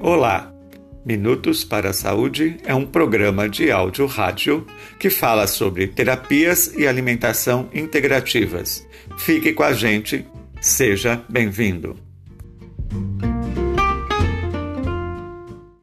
Olá! Minutos para a Saúde é um programa de áudio rádio que fala sobre terapias e alimentação integrativas. Fique com a gente, seja bem-vindo!